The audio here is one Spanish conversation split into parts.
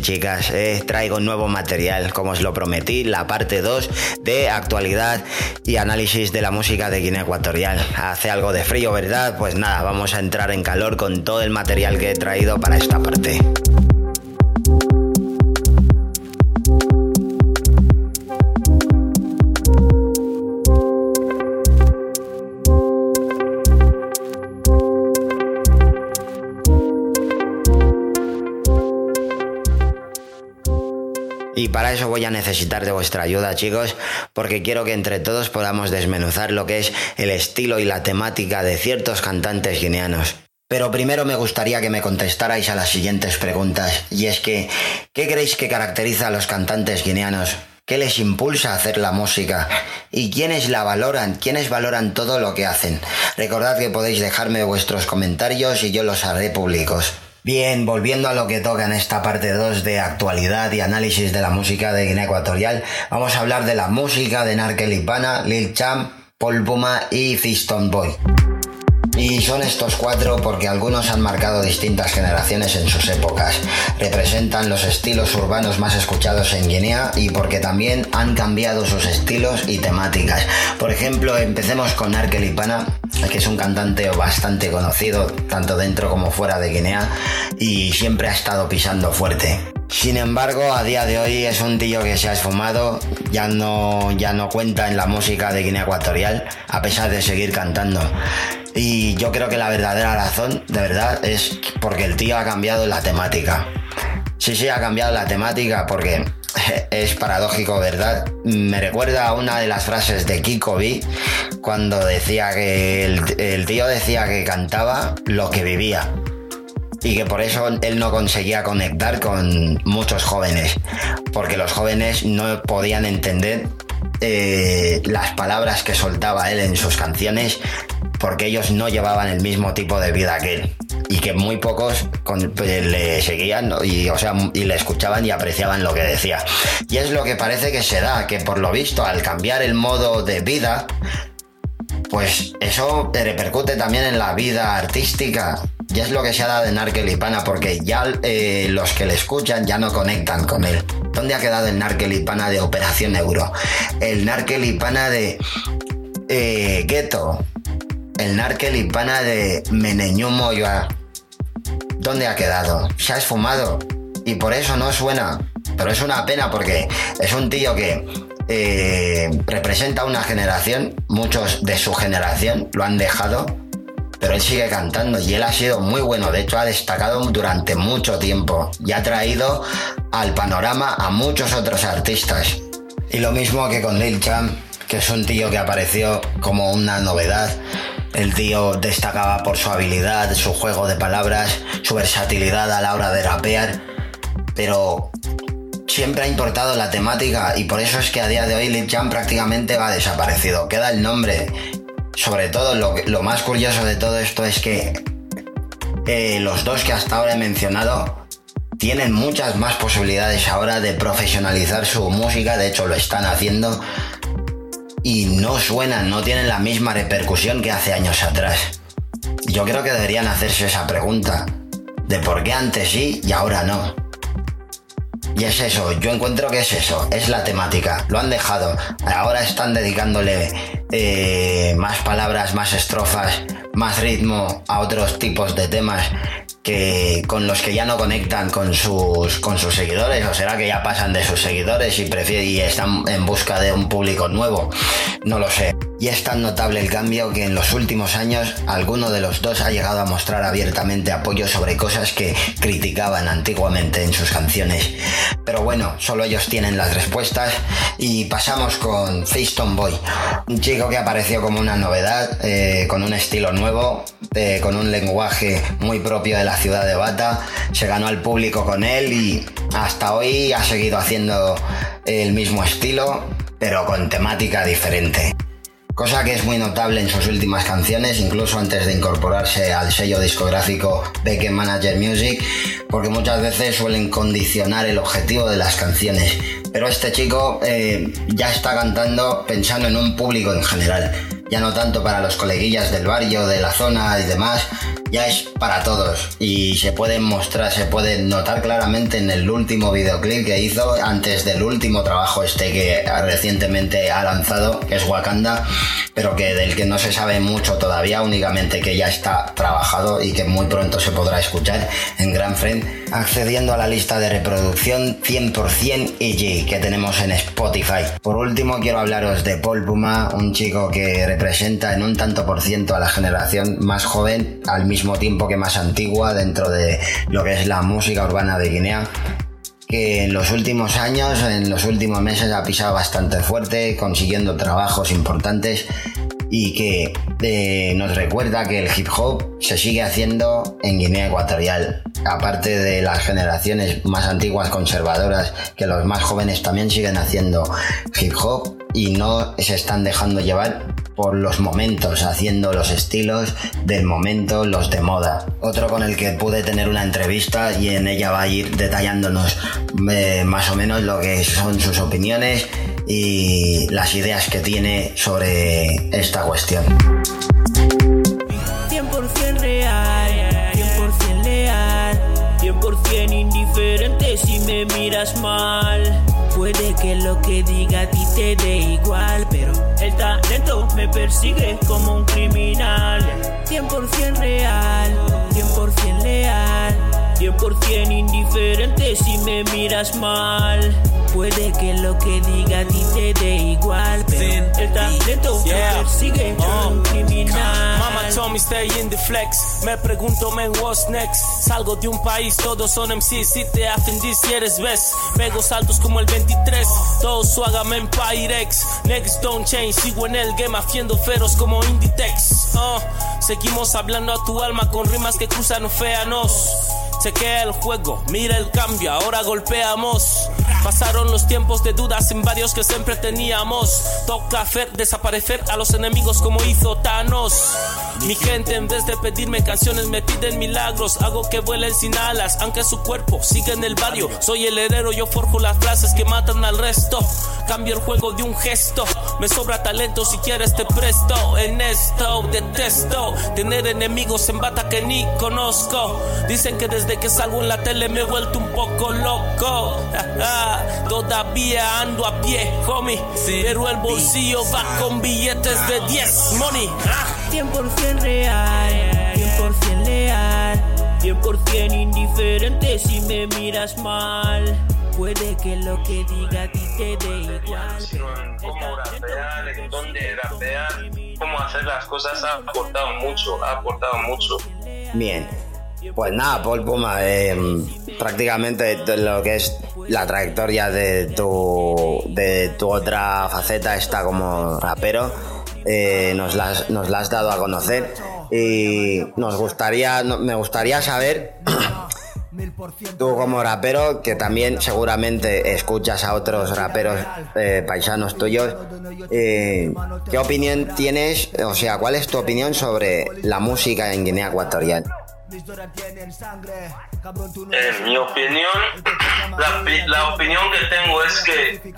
chicas, eh, traigo nuevo material, como os lo prometí, la parte 2 de actualidad y análisis de la música de Guinea Ecuatorial. Hace algo de frío, ¿verdad? Pues nada, vamos a entrar en calor con todo el material que he traído para esta parte. Voy a necesitar de vuestra ayuda, chicos, porque quiero que entre todos podamos desmenuzar lo que es el estilo y la temática de ciertos cantantes guineanos. Pero primero me gustaría que me contestarais a las siguientes preguntas, y es que, ¿qué creéis que caracteriza a los cantantes guineanos? ¿Qué les impulsa a hacer la música? ¿Y quiénes la valoran? ¿Quiénes valoran todo lo que hacen? Recordad que podéis dejarme vuestros comentarios y yo los haré públicos. Bien, volviendo a lo que toca en esta parte 2 de actualidad y análisis de la música de Guinea Ecuatorial, vamos a hablar de la música de Narkelipana, Lil Cham, Paul Puma y Fiston Boy. Y son estos cuatro porque algunos han marcado distintas generaciones en sus épocas, representan los estilos urbanos más escuchados en Guinea y porque también han cambiado sus estilos y temáticas. Por ejemplo, empecemos con Arkelipana, que es un cantante bastante conocido tanto dentro como fuera de Guinea y siempre ha estado pisando fuerte. Sin embargo, a día de hoy es un tío que se ha esfumado, ya no, ya no cuenta en la música de Guinea Ecuatorial, a pesar de seguir cantando. Y yo creo que la verdadera razón, de verdad, es porque el tío ha cambiado la temática. Sí, sí, ha cambiado la temática porque es paradójico, ¿verdad? Me recuerda a una de las frases de Kiko B cuando decía que el, tío decía que cantaba lo que vivía y que por eso él no conseguía conectar con muchos jóvenes, porque los jóvenes no podían entender eh, las palabras que soltaba él en sus canciones, porque ellos no llevaban el mismo tipo de vida que él y que muy pocos pues, le seguían y, o sea, y le escuchaban y apreciaban lo que decía. Y es lo que parece que se da, que por lo visto al cambiar el modo de vida, pues eso repercute también en la vida artística y es lo que se ha dado en Narkelipana, porque ya eh, los que le escuchan ya no conectan con él. ¿Dónde ha quedado el Narkelipana de Operación Euro? El Narkelipana de eh. El Narkelipana de Meneñumo ¿Dónde ha quedado? Se ha esfumado. Y por eso no suena. Pero es una pena porque es un tío que eh, representa una generación, muchos de su generación lo han dejado pero él sigue cantando y él ha sido muy bueno, de hecho ha destacado durante mucho tiempo y ha traído al panorama a muchos otros artistas. Y lo mismo que con Lil Champ, que es un tío que apareció como una novedad. El tío destacaba por su habilidad, su juego de palabras, su versatilidad a la hora de rapear, pero siempre ha importado la temática y por eso es que a día de hoy Lil Champ prácticamente va desaparecido. Queda el nombre sobre todo lo, más curioso de todo esto es que eh, los dos que hasta ahora he mencionado tienen muchas más posibilidades ahora de profesionalizar su música, de hecho lo están haciendo y no suenan, no tienen la misma repercusión que hace años atrás. Yo creo que deberían hacerse esa pregunta de por qué antes sí y ahora no. Y es eso, yo encuentro que es eso, es la temática, lo han dejado, ahora están dedicándole eh, más palabras, más estrofas, más ritmo a otros tipos de temas que con los que ya no conectan con sus con sus seguidores o será que ya pasan de sus seguidores y prefieren y están en busca de un público nuevo no lo sé y es tan notable el cambio que en los últimos años alguno de los dos ha llegado a mostrar abiertamente apoyo sobre cosas que criticaban antiguamente en sus canciones. Pero bueno, solo ellos tienen las respuestas. Y pasamos con Feiston Boy, un chico que apareció como una novedad, eh, con un estilo nuevo, eh, con un lenguaje muy propio de la ciudad de Bata, se ganó al público con él y hasta hoy ha seguido haciendo el mismo estilo, pero con temática diferente cosa que es muy notable en sus últimas canciones, incluso antes de incorporarse al sello discográfico Beck Manager Music, porque muchas veces suelen condicionar el objetivo de las canciones. Pero este chico eh, ya está cantando pensando en un público en general, ya no tanto para los coleguillas del barrio, de la zona y demás, ya es para todos. Y se puede mostrar, se puede notar claramente en el último videoclip que hizo antes del último trabajo este que recientemente ha lanzado, que es Wakanda, pero que del que no se sabe mucho todavía, únicamente que ya está trabajado y que muy pronto se podrá escuchar en Grand Friend, accediendo a la lista de reproducción 100% EG que tenemos en Spotify. Por último, quiero hablaros de Paul Puma, un chico que representa en un tanto por ciento a la generación más joven, al mismo tiempo que más antigua dentro de lo que es la música urbana de Guinea que en los últimos años, en los últimos meses ha pisado bastante fuerte, consiguiendo trabajos importantes y que eh, nos recuerda que el hip hop se sigue haciendo en Guinea Ecuatorial. Aparte de las generaciones más antiguas conservadoras, que los más jóvenes también siguen haciendo hip hop y no se están dejando llevar por los momentos, haciendo los estilos del momento, los de moda. Otro con el que pude tener una entrevista y en ella va a ir detallándonos eh, más o menos lo que son sus opiniones y las ideas que tiene sobre esta cuestión. Indiferente si me miras mal. Puede que lo que diga a ti te dé igual, pero el talento me persigue como un criminal. 100% real, 100% leal, 100% indiferente si me miras mal. Puede que lo que diga a ti te dé igual, pero el talento me persigue como stay in the flex. Me pregunto, man, what's next? Salgo de un país, todos son MCs. Si te hacen si eres ves. Pego saltos como el 23. Todos su en Pyrex. Next don't change. Sigo en el game haciendo feros como Inditex. Oh, seguimos hablando a tu alma con rimas que cruzan océanos. Chequea el juego, mira el cambio, ahora golpeamos. Pasaron los tiempos de dudas en varios que siempre teníamos. Toca hacer desaparecer a los enemigos como hizo Thanos. Mi gente en vez de pedirme canciones me piden milagros. Hago que vuelen sin alas, aunque su cuerpo sigue en el barrio. Soy el herero, yo forjo las frases que matan al resto. Cambio el juego de un gesto. Me sobra talento si quieres te presto. En esto detesto tener enemigos en bata que ni conozco. Dicen que desde que salgo en la tele me he vuelto un poco loco. Todavía ando a pie, homie. Pero el bolsillo va con billetes de 10 money. Ah. 100% real, 100% leal, 100% indiferente si me miras mal. Puede que lo que diga a ti te dé igual. cómo rapear, en dónde rapear, cómo hacer las cosas ha aportado mucho, ha aportado mucho. Bien. Pues nada, Paul Puma, eh, prácticamente lo que es la trayectoria de tu, de tu otra faceta está como rapero, eh, nos, la, has- nos has dado a conocer y nos gustaría, me gustaría saber, tú como rapero, que también seguramente escuchas a otros raperos eh, paisanos tuyos, ¿qué opinión tienes, o sea, cuál es tu opinión sobre la música en Guinea Ecuatorial? En mi opinión, la, la opinión que tengo es que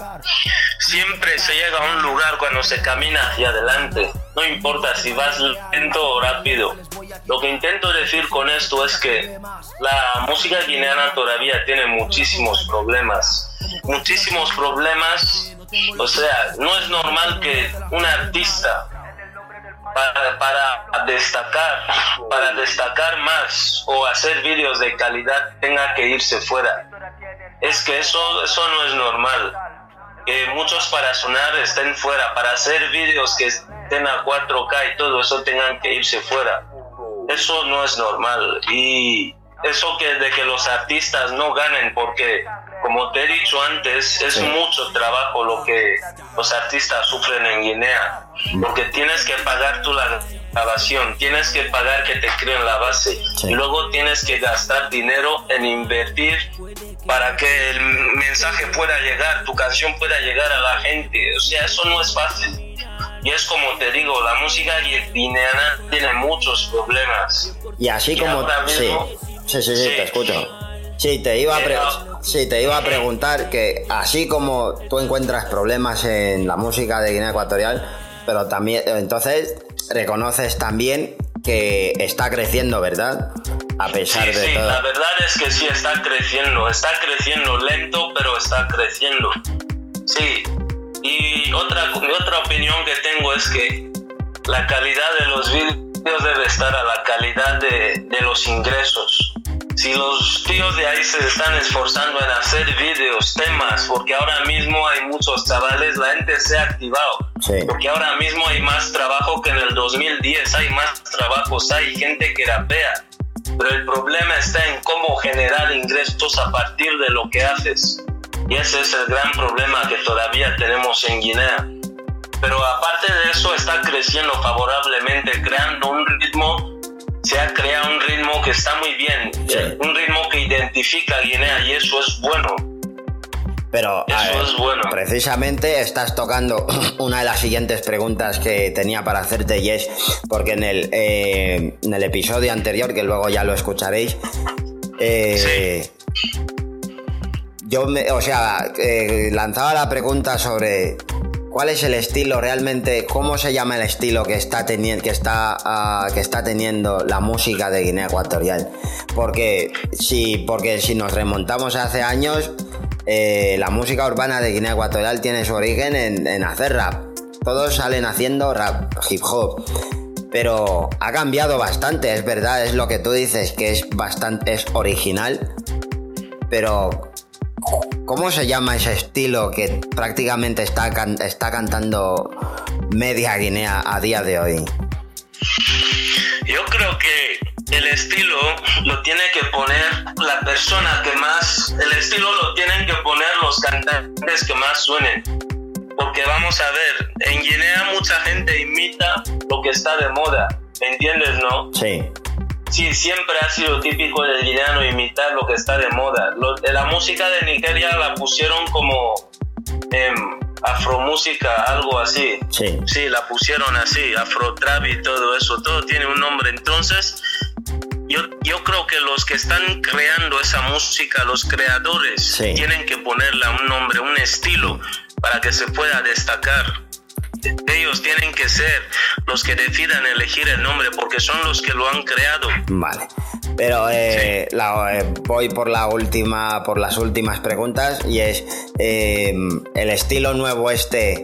siempre se llega a un lugar cuando se camina hacia adelante. No importa si vas lento o rápido. Lo que intento decir con esto es que la música guineana todavía tiene muchísimos problemas. Muchísimos problemas. O sea, no es normal que un artista para, destacar, para destacar más o hacer vídeos de calidad tenga que irse fuera. Es que eso, eso no es normal. Que muchos para sonar estén fuera, para hacer vídeos que estén a 4K y todo eso tengan que irse fuera. Eso no es normal. Y eso que de que los artistas no ganen porque como te he dicho antes, es mucho trabajo lo que los artistas sufren en Guinea. Porque tienes que pagar tú la grabación, tienes que pagar que te creen la base. Sí. Y luego tienes que gastar dinero en invertir para que el mensaje pueda llegar, tu canción pueda llegar a la gente. O sea, eso no es fácil. Y es como te digo, la música guineana tiene muchos problemas. Y así Y como... Sí, mismo- sí, sí, sí, Sí. te escucho. Sí, te iba a, pre- Pero- sí, te iba a preguntar que así como tú encuentras problemas en la música de Guinea Ecuatorial, pero también, entonces reconoces también que está creciendo, ¿verdad? A pesar de sí, todo. la verdad es que sí está creciendo, está creciendo lento, pero está creciendo. Sí, y otra, otra opinión que tengo es que la calidad de los vídeos debe estar a la calidad de, de los ingresos. Si los tíos de ahí se están esforzando en hacer vídeos, temas, porque ahora mismo hay muchos chavales, la gente se ha activado. Sí. Porque ahora mismo hay más trabajo que en el 2010, hay más trabajos, hay gente que rapea. Pero el problema está en cómo generar ingresos a partir de lo que haces. Y ese es el gran problema que todavía tenemos en Guinea. Pero aparte de eso está creciendo favorablemente, creando un ritmo, se ha creado un ritmo que está muy bien. Un ritmo que identifica a Guinea y eso es bueno. Pero Eso ver, es bueno. precisamente estás tocando una de las siguientes preguntas que tenía para hacerte y es porque en el, eh, en el episodio anterior, que luego ya lo escucharéis, eh, yo me, o sea, eh, lanzaba la pregunta sobre cuál es el estilo realmente, cómo se llama el estilo que está teniendo, que está, ah, que está teniendo la música de Guinea Ecuatorial, porque si, porque si nos remontamos hace años eh, la música urbana de Guinea Ecuatorial tiene su origen en, en hacer rap. Todos salen haciendo rap, hip hop. Pero ha cambiado bastante, es verdad, es lo que tú dices, que es bastante, es original. Pero, ¿cómo se llama ese estilo que prácticamente está, can- está cantando media Guinea a día de hoy? Yo creo que el estilo lo tiene que poner la persona que más, el estilo lo tienen que poner los cantantes que más suenen. Porque vamos a ver, en Guinea mucha gente imita lo que está de moda, ¿me entiendes, no? Sí, Sí, siempre ha sido típico del guineano imitar lo que está de moda. Lo- la música de Nigeria la pusieron como em, afromúsica, algo así. sí. Sí, la pusieron así, afrotrap y todo eso, todo tiene un nombre. Entonces, yo, yo creo que los que están creando esa música, los creadores, Sí. tienen que ponerle un nombre, un estilo, para que se pueda destacar. Ellos tienen que ser los que decidan elegir el nombre, porque son los que lo han creado. Vale. Pero eh, la- eh, voy por la última, por las últimas preguntas y es eh, el estilo nuevo este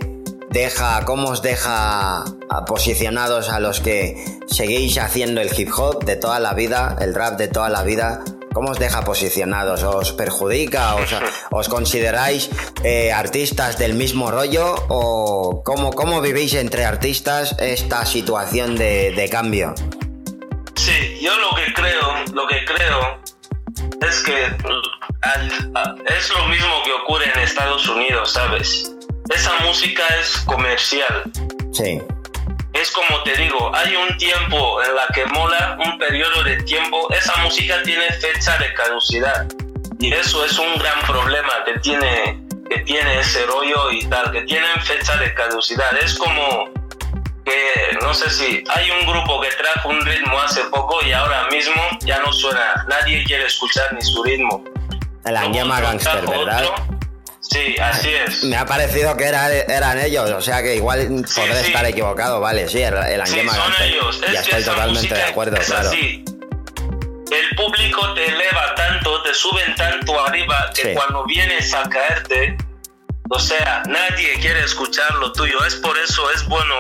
deja, cómo os deja posicionados a los que seguís haciendo el hip hop de toda la vida, el rap de toda la vida. ¿Cómo os deja posicionados? ¿Os perjudica? ¿Os, os consideráis eh, artistas del mismo rollo? ¿O cómo, cómo vivís entre artistas esta situación de, de cambio? Sí, yo lo que creo, lo que creo es que al- a- es lo mismo que ocurre en Estados Unidos, ¿sabes? Esa música es comercial. Sí. Es como te digo, hay un tiempo en la que mola, un periodo de tiempo, esa música tiene fecha de caducidad. Y eso es un gran problema que tiene, que tiene ese rollo y tal, que tienen fecha de caducidad. Es como que, no sé si hay un grupo que trajo un ritmo hace poco y ahora mismo ya no suena, nadie quiere escuchar ni su ritmo. Anguema otro Gangster, ¿verdad? otro. Sí, así es. Me ha parecido que era- eran ellos, o sea que igual podré sí. estar equivocado, vale, sí, el, el Sí, son ellos. Ya Es que estoy esa totalmente de acuerdo, es claro. así. El público te eleva tanto, te suben tanto arriba que Sí. cuando vienes a caerte, o sea, nadie quiere escuchar lo tuyo. Es por eso es bueno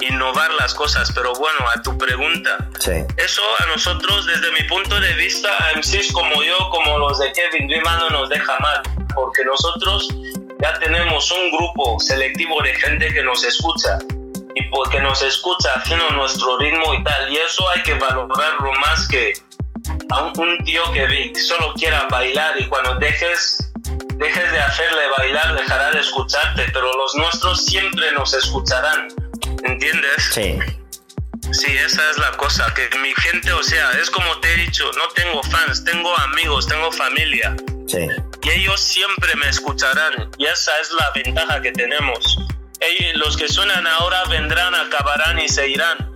innovar las cosas. Pero bueno, a tu pregunta, Sí, eso a nosotros, desde mi punto de vista, a MCs como yo, como los de Kevin Dreamer, no nos deja mal, porque nosotros ya tenemos un grupo selectivo de gente que nos escucha y porque nos escucha haciendo nuestro ritmo y tal, y eso hay que valorarlo más que a un, un tío que solo quiera bailar y cuando dejes dejes de hacerle bailar dejará de escucharte, pero los nuestros siempre nos escucharán, ¿entiendes? sí, Sí, esa es la cosa, que mi gente, o sea, es como te he dicho, no tengo fans, tengo amigos, tengo familia, sí, y ellos siempre me escucharán, y esa es la ventaja que tenemos. Ellos, los que suenan ahora vendrán, acabarán y se irán.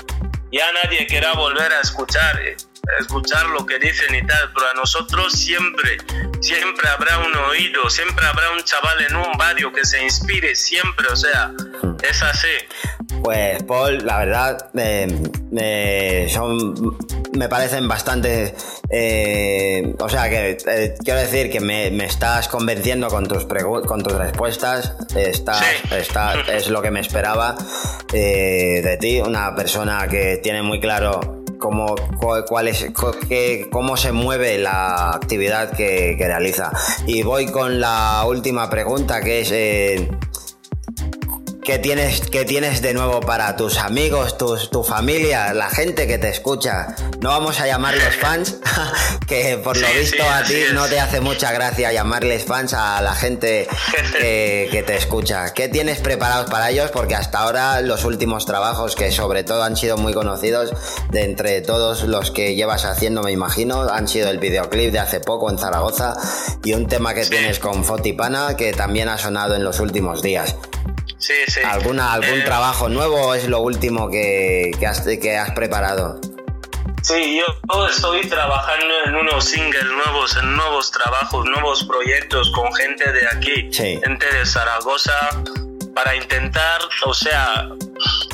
Ya nadie querrá volver a escuchar, eh, a escuchar lo que dicen y tal, pero a nosotros siempre siempre habrá un oído, siempre habrá un chaval en un barrio que se inspire, siempre, o sea, es así. Pues Paul, la verdad, me, son, me parecen bastante... Eh, o sea, que eh, quiero decir que me, estás convenciendo con tus, con tus respuestas. Está, está, es lo que me esperaba eh, de ti, una persona que tiene muy claro cómo, cuál es, cómo se mueve la actividad que, que, realiza. Y voy con la última pregunta, que es ¿Qué tienes, qué tienes de nuevo para tus amigos, tus, tu familia, la gente que te escucha? No vamos a llamarlos fans, que por lo visto a ti no te hace mucha gracia llamarles fans a la gente que, te escucha. ¿Qué tienes preparados para ellos? Porque hasta ahora los últimos trabajos, que sobre todo han sido muy conocidos, de entre todos los que llevas haciendo, me imagino, han sido el videoclip de hace poco en Zaragoza y un tema que tienes con Fotipana que también ha sonado en los últimos días. Sí, sí. ¿Alguna, ¿Algún eh, trabajo nuevo es lo último que, que, has, que has preparado? Sí, yo estoy trabajando en unos singles nuevos, en nuevos trabajos, nuevos proyectos con gente de aquí, gente de Zaragoza, para intentar, o sea,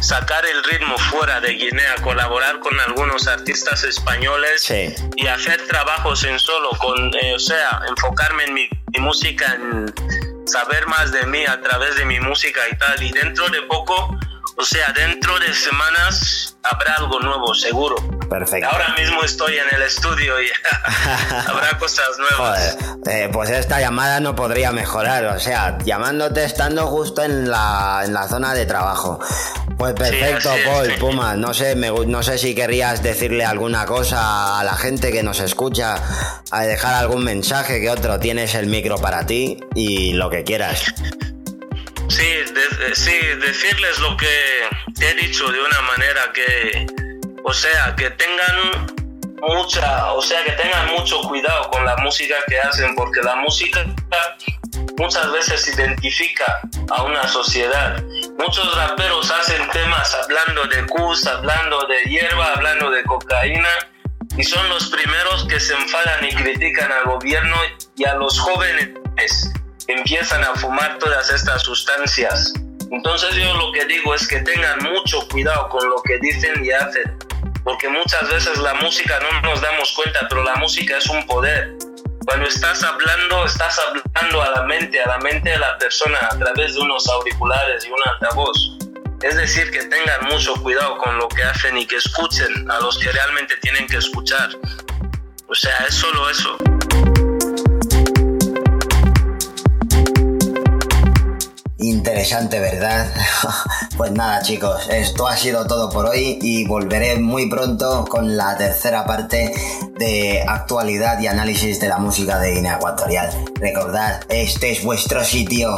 sacar el ritmo fuera de Guinea, colaborar con algunos artistas españoles y hacer trabajos en solo, con, eh, o sea, enfocarme en mi, mi música en saber más de mí a través de mi música y tal. Y dentro de poco, o sea, dentro de semanas habrá algo nuevo, seguro. Perfecto. Ahora mismo estoy en el estudio y habrá cosas nuevas. Eh, pues esta llamada no podría mejorar, o sea, llamándote estando justo en la, en la zona de trabajo. Pues perfecto, Paul, Puma. No sé, no sé si querrías decirle alguna cosa a la gente que nos escucha, a dejar algún mensaje que otro. Tienes el micro para ti y lo que quieras. Sí, sí, decirles lo que he dicho de una manera que, o sea, que tengan mucha, o sea, que tengan mucho cuidado con la música que hacen, porque la música muchas veces identifica a una sociedad. Muchos raperos hacen temas hablando de cus, hablando de hierba, hablando de cocaína, y son los primeros que se enfadan y critican al gobierno y a los jóvenes empiezan a fumar todas estas sustancias. Entonces yo lo que digo es que tengan mucho cuidado con lo que dicen y hacen, porque muchas veces la música no nos damos cuenta, pero la música es un poder. Cuando estás hablando, estás hablando a la mente, a la mente de la persona a través de unos auriculares y un altavoz. Es decir, que tengan mucho cuidado con lo que hacen y que escuchen a los que realmente tienen que escuchar. O sea, es solo eso. Interesante, ¿verdad? pues nada chicos, esto ha sido todo por hoy y volveré muy pronto con la tercera parte de actualidad y análisis de la música de Guinea Ecuatorial. Recordad, este es vuestro sitio.